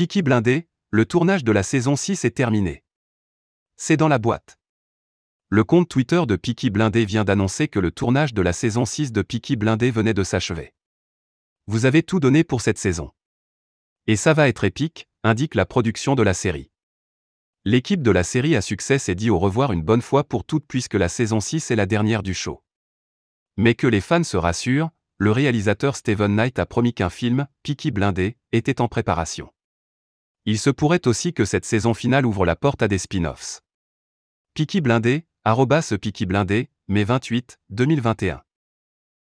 Piki Blindé, le tournage de la saison 6 est terminé. C'est dans la boîte. Le compte Twitter de Piki Blindé vient d'annoncer que le tournage de la saison 6 de Piki Blindé venait de s'achever. Vous avez tout donné pour cette saison. Et ça va être épique, indique la production de la série. L'équipe de la série à succès s'est dit au revoir une bonne fois pour toutes puisque la saison 6 est la dernière du show. Mais que les fans se rassurent, le réalisateur Steven Knight a promis qu'un film, Peaky Blindé, était en préparation. Il se pourrait aussi que cette saison finale ouvre la porte à des spin-offs. Peaky Blindé, arrobas Peaky Blindé, mai 28, 2021.